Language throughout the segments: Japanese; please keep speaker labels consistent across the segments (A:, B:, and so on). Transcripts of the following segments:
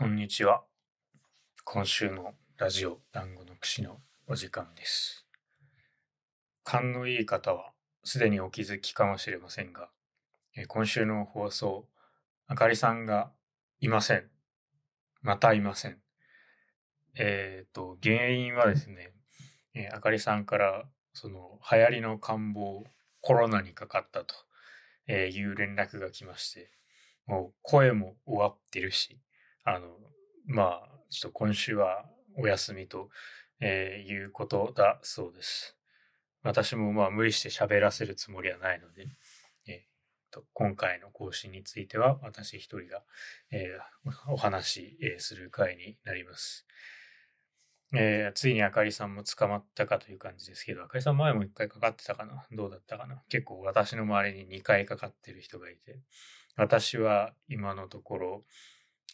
A: こんにちは。今週のラジオ団子の串のお時間です。勘のいい方はすでにお気づきかもしれませんが、え今週の放送、あかりさんがいません。またいません。えっ、と、原因はですね、えあかりさんからその流行りの感冒、コロナにかかったとえいう連絡が来まして、もう声も終わってるし、あの、まあ、ちょっと今週はお休みと、えーいうことだそうです。私もまあ無理して喋らせるつもりはないので、えーと今回の更新については私一人が、えーお話し、えーする回になります。えーついにあかりさんも捕まったかという感じですけど、あかりさん前も一回かかってたかな？どうだったかな？結構私の周りに2回かかってる人がいて、私は今のところ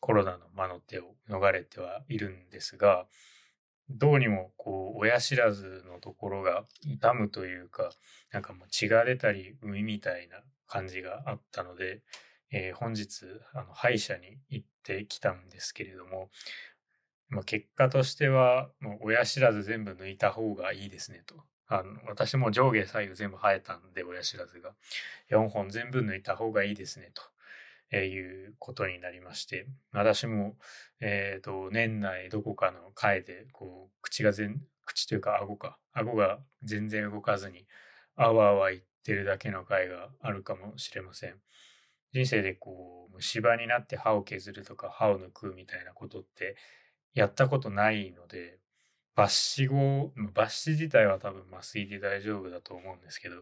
A: コロナの魔の手を逃れてはいるんですが、どうにもこう親知らずのところが痛むというか、なんかもう血が出たり海みたいな感じがあったので、えー本日あの歯医者に行ってきたんですけれども、まあ、結果としてはもう親知らず全部抜いた方がいいですねと。あの私も上下左右全部生えたんで親知らずが4本全部抜いた方がいいですねと。えーいうことになりまして、私も、えーと、年内どこかの回で、こう、口が全、口というか顎か、顎が全然動かずに、あわあわ言ってるだけの回があるかもしれません。人生でこう、虫歯になって歯を削るとか歯を抜くみたいなことってやったことないので、抜歯後、抜歯自体は多分麻酔で大丈夫だと思うんですけど、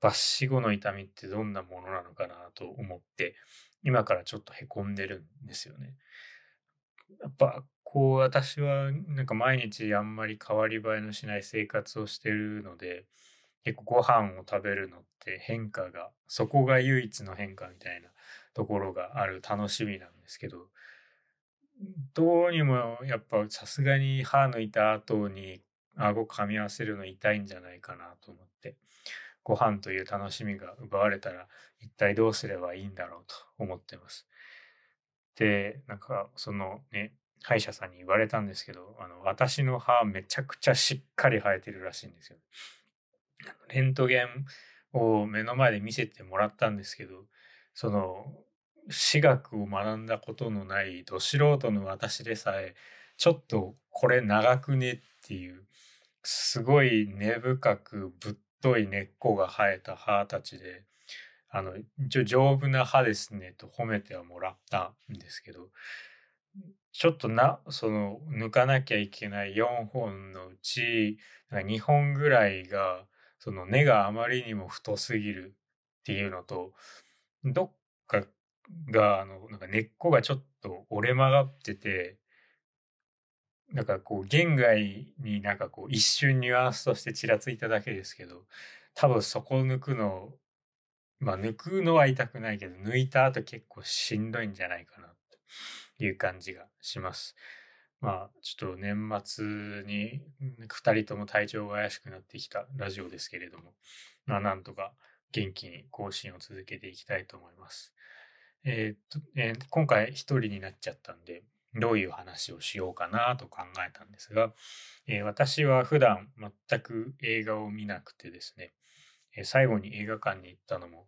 A: 抜歯後の痛みってどんなものなのかなと思って、今からちょっとへこんでるんですよね。やっぱこう私はなんか毎日あんまり変わり映えのしない生活をしてるので結構ご飯を食べるのって変化がそこが唯一の変化みたいなところがある楽しみなんですけどどうにもやっぱさすがに歯抜いた後に顎噛み合わせるの痛いんじゃないかなと思ってご飯という楽しみが奪われたら一体どうすればいいんだろうと思ってます。で、なんかそのね、歯医者さんに言われたんですけど、あの私の歯めちゃくちゃしっかり生えてるらしいんですよ。レントゲンを目の前で見せてもらったんですけど、その私学を学んだことのないど素人の私でさえ、ちょっとこれ長くねっていう、すごい根深くぶっとい根っこが生えた歯たちで、あの、一応丈夫な歯ですねと褒めてはもらったんですけど、ちょっとな、その、抜かなきゃいけない4本のうち、2本ぐらいが、その根があまりにも太すぎるっていうのと、どっかが、あの、なんか根っこがちょっと折れ曲がってて、なんかこう、弦外になんかこう、一瞬ニュアンスとしてちらついただけですけど、多分そこを抜くの、まあ抜くのは痛くないけど、抜いた後結構しんどいんじゃないかなという感じがします。まあちょっと年末に二人とも体調が怪しくなってきたラジオですけれども、まあなんとか元気に更新を続けていきたいと思います。えーっと、えー今回一人になっちゃったんで、どういう話をしようかなと考えたんですが、えー私は普段全く映画を見なくてですね、えー最後に映画館に行ったのも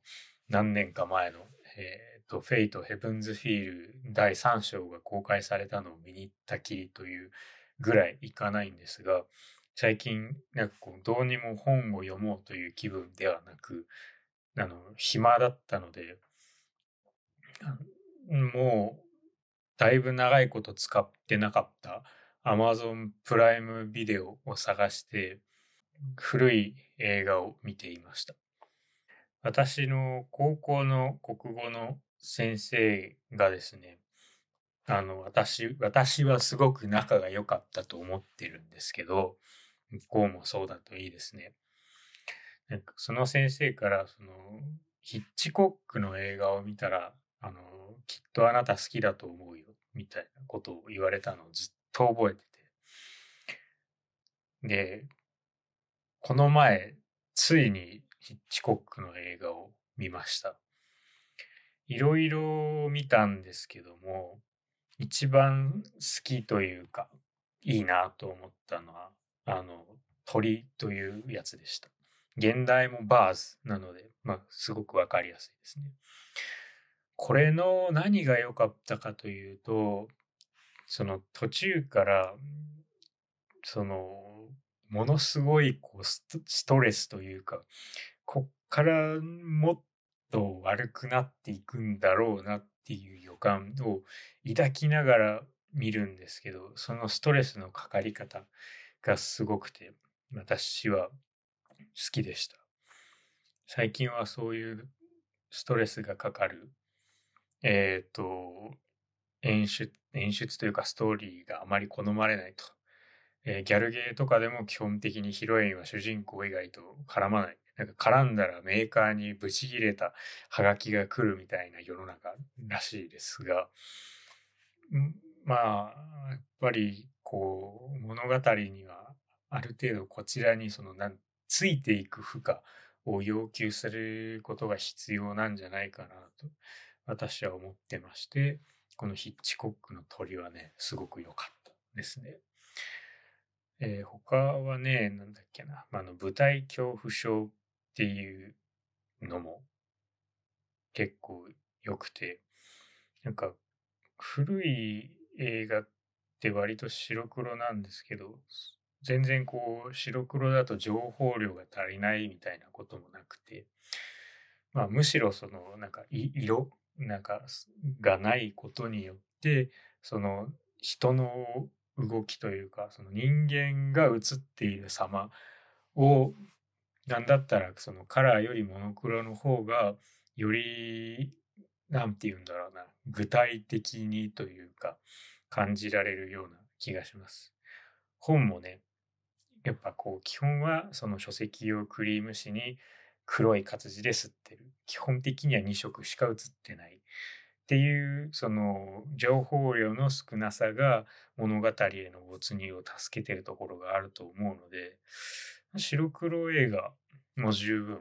A: 何年か前の、えーと、 Fate Heaven's Feel 第3章が公開されたのを見に行ったきりというぐらい行かないんですが、最近、なんかこう、どうにも本を読もうという気分ではなく、あの、暇だったので、もう、だいぶ長いこと使ってなかった Amazon プライムビデオを探して、古い映画を見ていました。私の高校の国語の先生がですね、あの、私、私はすごく仲が良かったと思ってるんですけど、向こうもそうだといいですね。なんかその先生から、その、ヒッチコックの映画を見たら、あの、きっとあなた好きだと思うよ、みたいなことを言われたのをずっと覚えてて。で、この前、ついにヒッチコックの映画を見ました。いろいろ見たんですけども、一番好きというか、いいなと思ったのは、あの、鳥というやつでした。現代もバーズなので、まあ、すごくわかりやすいですね。これの何が良かったかというと、その途中から、その、ものすごいこうストレスというか、こっからもっと悪くなっていくんだろうなっていう予感を抱きながら見るんですけど、そのストレスのかかり方がすごくて、私は好きでした。最近はそういうストレスがかかる、えっ、ー、と、演出、演出というかストーリーがあまり好まれないと。えー、ギャルゲーとかでも基本的にヒロインは主人公以外と絡まない。なんか絡んだらメーカーにブチ切れたハガキが来るみたいな世の中らしいですが、まあ、やっぱりこう物語にはある程度こちらにそのなんついていく負荷を要求することが必要なんじゃないかなと私は思ってまして、このヒッチコックの鳥はね、すごく良かったですね。えー、他はね、なんだっけな、あの舞台恐怖症っていうのも結構良くて、なんか古い映画って割と白黒なんですけど、全然こう白黒だと情報量が足りないみたいなこともなくて、まあむしろそのなんか色なんかがないことによって、その人の動きというか、その人間が映っている様をなんだったらそのカラーよりモノクロの方がよりなんて言うんだろうな具体的にというか感じられるような気がします。本もねやっぱこう基本はその書籍用クリーム紙に黒い活字で吸ってる。基本的には2色しか写ってない。っていうその情報量の少なさが物語への没入を助けてるところがあると思うので白黒映画も十分、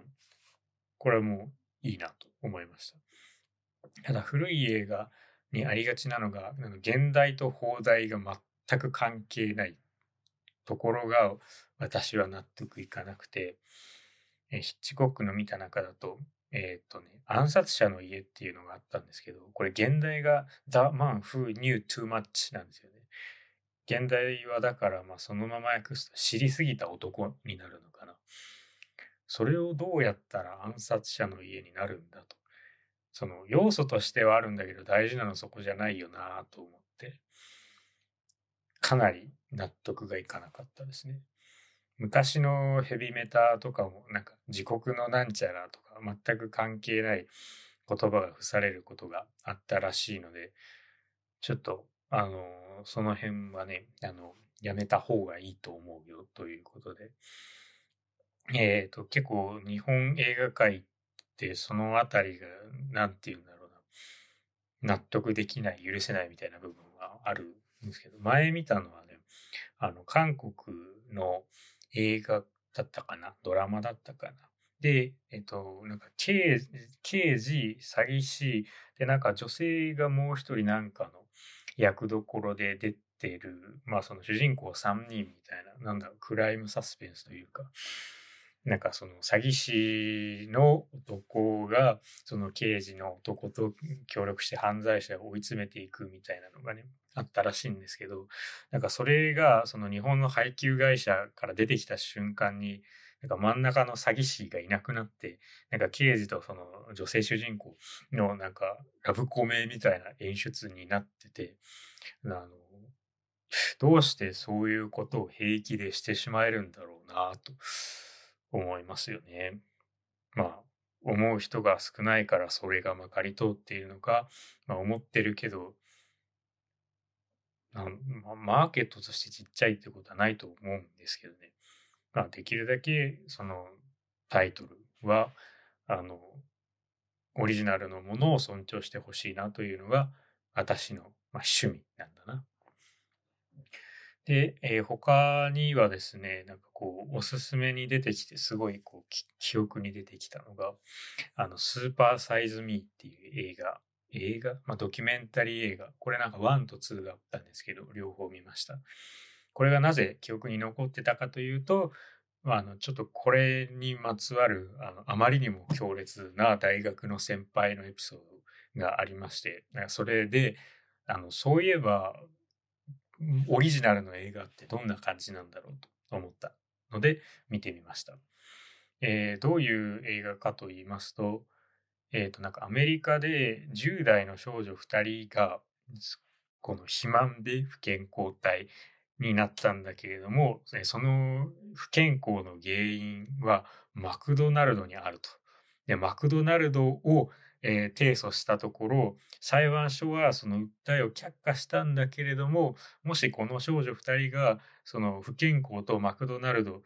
A: これはもういいなと思いました。ただ古い映画にありがちなのが、現代と放題が全く関係ないところが私は納得いかなくて、ヒッチコックの見た中だと、えっ、とね、暗殺者の家っていうのがあったんですけど、これ現代が The Man Who Knew Too Much なんですよね。現代はだからまあそのまま訳すと知りすぎた男になるのかな。それをどうやったら暗殺者の家になるんだと。その要素としてはあるんだけど大事なのそこじゃないよなと思って、かなり納得がいかなかったですね。昔のヘビメタとかもなんか自国のなんちゃらとか全く関係ない言葉が付されることがあったらしいので、ちょっとあの、その辺はね、あの、やめた方がいいと思うよということで、えっ、ー、と、結構日本映画界ってそのあたりが、なんて言うんだろうな、納得できない、許せないみたいな部分はあるんですけど、前見たのはね、あの、韓国の映画だったかな、ドラマだったかな？で、えっと、なんか刑、刑事、詐欺師、で、なんか女性がもう一人なんかの役どころで出てる、まあその主人公3人みたいな、なんだろう、クライムサスペンスというか、なんかその詐欺師の男がその刑事の男と協力して犯罪者を追い詰めていくみたいなのがね、あったらしいんですけど、なんかそれがその日本の配給会社から出てきた瞬間に、なんか真ん中の詐欺師がいなくなって、なんか刑事とその女性主人公のなんかラブコメみたいな演出になってて、あの、どうしてそういうことを平気でしてしまえるんだろうなと。思いますよね。まあ、思う人が少ないからそれがまかり通っているのか、まあ、思ってるけど、まあ、マーケットとしてちっちゃいってことはないと思うんですけどね。まあ、できるだけそのタイトルはあのオリジナルのものを尊重してほしいなというのが私の、まあ、趣味なんだな。で、えー、他にはですね、なんかこう、おすすめに出てきて、すごいこう記憶に出てきたのが、あの、スーパーサイズミーっていう映画、映画、まあ、ドキュメンタリー映画。これなんか1と2があったんですけど、両方見ました。これがなぜ記憶に残ってたかというと、まあ、あのちょっとこれにまつわるあのあまりにも強烈な大学の先輩のエピソードがありましてそれであのそういえばオリジナルの映画ってどんな感じなんだろうと思ったので見てみました。えー、どういう映画かと言いますと、えっ、ー、と、なんかアメリカで10代の少女2人が、この肥満で不健康体になったんだけれども、その不健康の原因はマクドナルドにあると。で、マクドナルドを、えー、提訴したところ、裁判所はその訴えを却下したんだけれども、もしこの少女2人がその不健康とマクドナルド、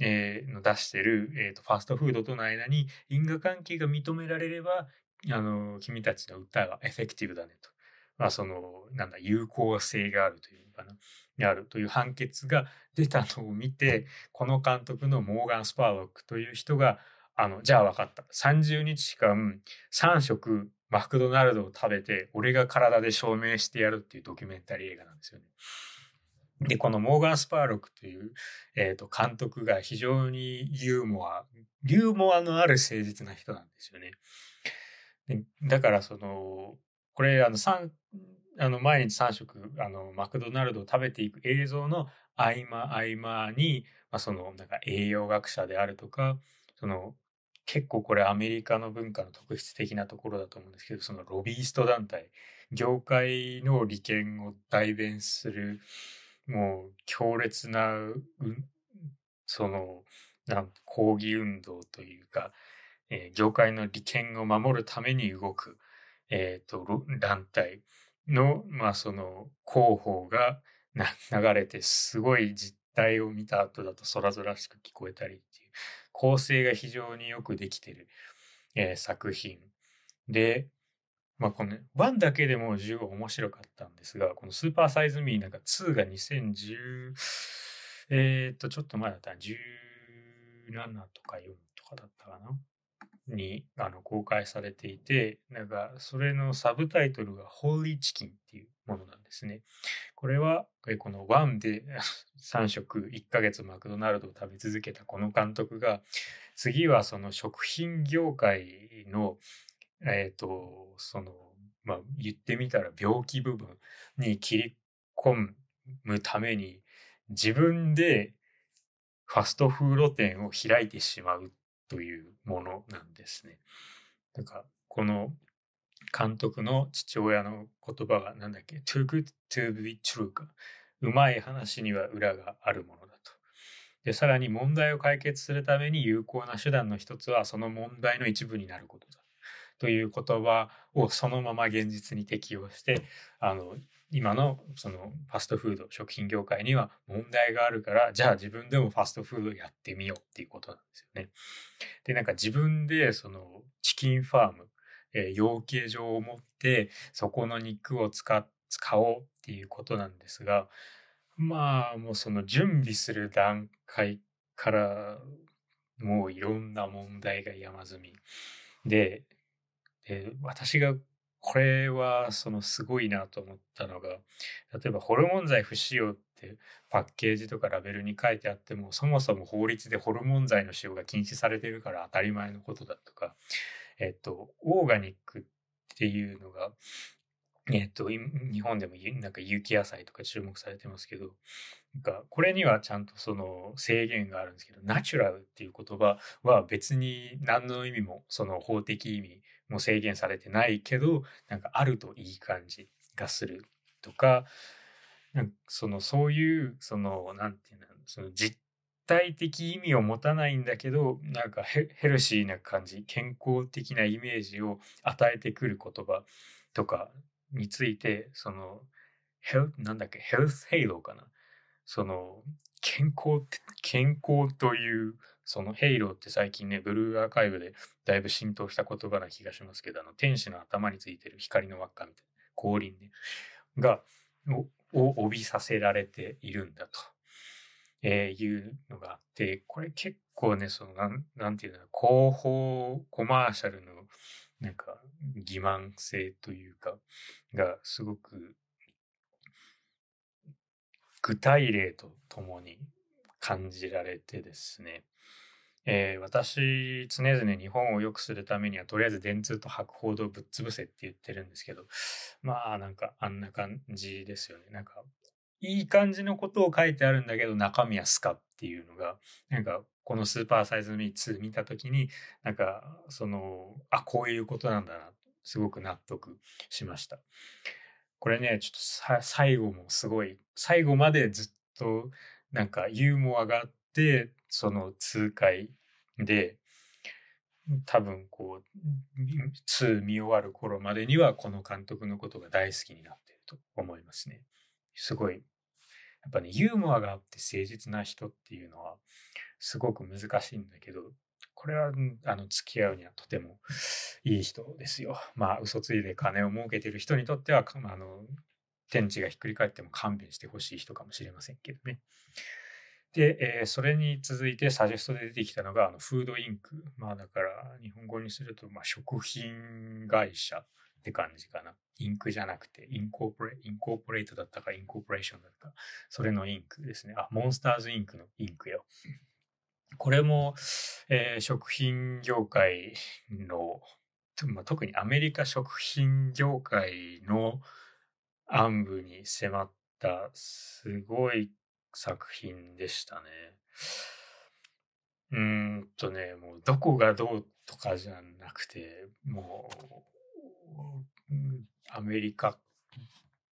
A: の出してる、えーと、ファストフードとの間に因果関係が認められれば、あの、君たちの訴えはエフェクティブだねと。まあ、その、なんだ、有効性があるというかな。あるという判決が出たのを見て、この監督のモーガン・スパーロックという人が、あの、じゃあ分かった。30日間、3食マクドナルドを食べて、俺が体で証明してやるっていうドキュメンタリー映画なんですよね。で、このモーガン・スパーロックという、えー、と監督が非常にユーモア、ユーモアのある誠実な人なんですよね。だからその、これあの3、あの毎日3食あのマクドナルドを食べていく映像の合間合間に、まあ、そのなんか栄養学者であるとか、その結構これアメリカの文化の特質的なところだと思うんですけど、そのロビースト団体、業界の利権を代弁する、もう強烈な、その、なん抗議運動というか、えー、業界の利権を守るために動く、え、ー、と、団体の、まあその、広報が流れて、すごい実態を見た後だと空々しく聞こえたり、構成が非常によくできてる、えー、作品。で、まあこの1だけでも十分面白かったんですが、このスーパーサイズミーなんか2が2010、えっ、と、ちょっと前だったら17とか4とかだったかなにあの公開されていて、なんかそれのサブタイトルがホーリーチキンっていうものなんですね。これはこの1で 3食1ヶ月マクドナルドを食べ続けたこの監督が次はその食品業界のえっ、ー、と、その、まあ、言ってみたら病気部分に切り込むために、自分でファストフード店を開いてしまうというものなんですね。だか、この監督の父親の言葉がなんだっけ too good to be true か。うまい話には裏があるものだと。で、さらに問題を解決するために有効な手段の一つはその問題の一部になることだ。という言葉をそのまま現実に適用してあの今のそのファストフード食品業界には問題があるからじゃあ自分でもファストフードやってみようっていうことなんですよね。でなんか自分でそのチキンファーム、えー、養鶏場を持ってそこの肉を使使おうっていうことなんですがまあもうその準備する段階からもういろんな問題が山積み。でで、私がこれはそのすごいなと思ったのが、例えばホルモン剤不使用ってパッケージとかラベルに書いてあっても、そもそも法律でホルモン剤の使用が禁止されてるから当たり前のことだとか、えっと、オーガニックっていうのが、えっと、日本でもなんか有機野菜とか注目されてますけど、なんかこれにはちゃんとその制限があるんですけど、ナチュラルっていう言葉は別に何の意味もその法的意味も制限されてないけどなんかあるといい感じがするとかなんかそのそういうそのなんていうのその実体的意味を持たないんだけどなんかヘルシーな感じ健康的なイメージを与えてくる言葉とかについてそのヘルなんだっけヘルスヘイローかな？その健康健康というそのヘイローって最近ね、ブルーアーカイブでだいぶ浸透した言葉な気がしますけど、あの、天使の頭についてる光の輪っかみたいな、降臨ね、が、を帯びさせられているんだと、えー、いうのがあって、これ結構ね、その、なん、なんていうの、広報コマーシャルのなんか欺瞞性というか、がすごく具体例とともに感じられてですね、えー、私、常々日本を良くするためには、とりあえず電通と博報堂ぶっ潰せって言ってるんですけど、まあ、なんか、あんな感じですよね。なんか、いい感じのことを書いてあるんだけど、中身はスカっていうのが、なんか、このスーパーサイズミー2見たときに、なんか、その、あ、こういうことなんだな、すごく納得しました。これね、ちょっと最後もすごい、最後までずっと、なんかユーモアがあって、その痛快で、多分こう、2見終わる頃までにはこの監督のことが大好きになってると思いますね。すごい、やっぱね、ユーモアがあって誠実な人っていうのはすごく難しいんだけど、これは、あの、付き合うにはとてもいい人ですよ。まあ、嘘ついで金を儲けてる人にとっては、あの、天地がひっくり返っても勘弁してほしい人かもしれませんけどね。で、えー、それに続いてサジェストで出てきたのが、あの、フードインク。まあ、だから、日本語にすると、まあ、食品会社って感じかな。インクじゃなくて、インコーポレインコーポレートだったか、インコーポレーションだったか、それのインクですね。あ、モンスターズインクのインクよ。これも、えー、食品業界の、まあ、特にアメリカ食品業界の暗部に迫ったすごい作品でしたね。うんとね、もうどこがどうとかじゃなくて、もう、アメリカ、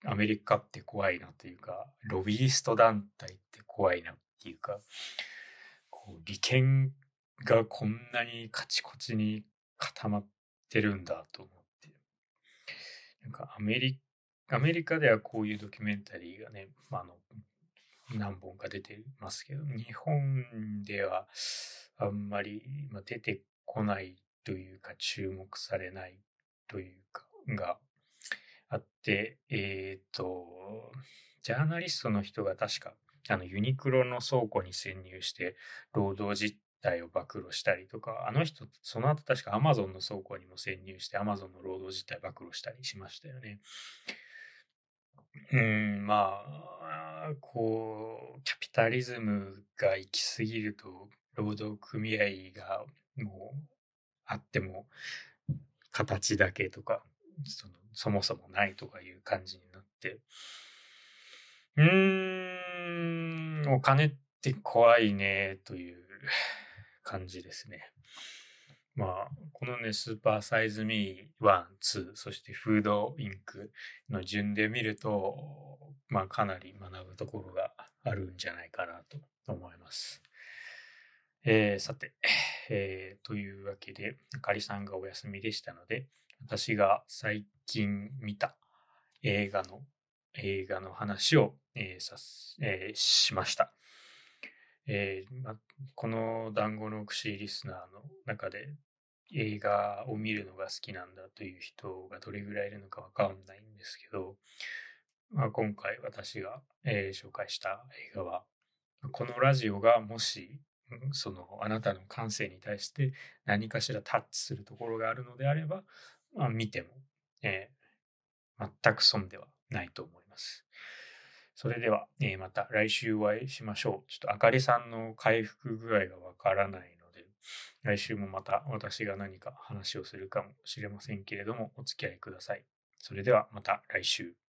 A: アメリカって怖いなというか、ロビースト団体って怖いなっていうか、こう利権がこんなにカチコチに固まってるんだと思って。なんかアメリアメリカではこういうドキュメンタリーがね、まあ、あの何本か出てますけど、日本ではあんまり出てこないというか注目されないというかがあって、えっ、ー、と、ジャーナリストの人が確かあのユニクロの倉庫に潜入して労働実態を暴露したりとか、あの人、その後確かアマゾンの倉庫にも潜入してアマゾンの労働実態暴露したりしましたよね。うん、まあ、こう、キャピタリズムが行き過ぎると、労働組合がもうあっても形だけとか、そのそもそもないとかいう感じになって、うーん、お金って怖いねという感じですね。まあ、このね、スーパーサイズミー1、2、そしてフードインクの順で見ると、まあ、かなり学ぶところがあるんじゃないかなと思います。えー、さて、えー、というわけで、あかりさんがお休みでしたので、私が最近見た映画の、映画の話を、えーさえー、しました。えーま、この団子の串リスナーの中で映画を見るのが好きなんだという人がどれぐらいいるのかわかんないんですけど、まあ、今回私が、えー、紹介した映画は、このラジオがもし、そのあなたの感性に対して何かしらタッチするところがあるのであれば、まあ、見ても、えー、全く損ではないと思います。それでは、えー、また来週お会いしましょう。ちょっとあかりさんの回復具合がわからない来週もまた私が何か話をするかもしれませんけれども、お付き合いください。それではまた来週。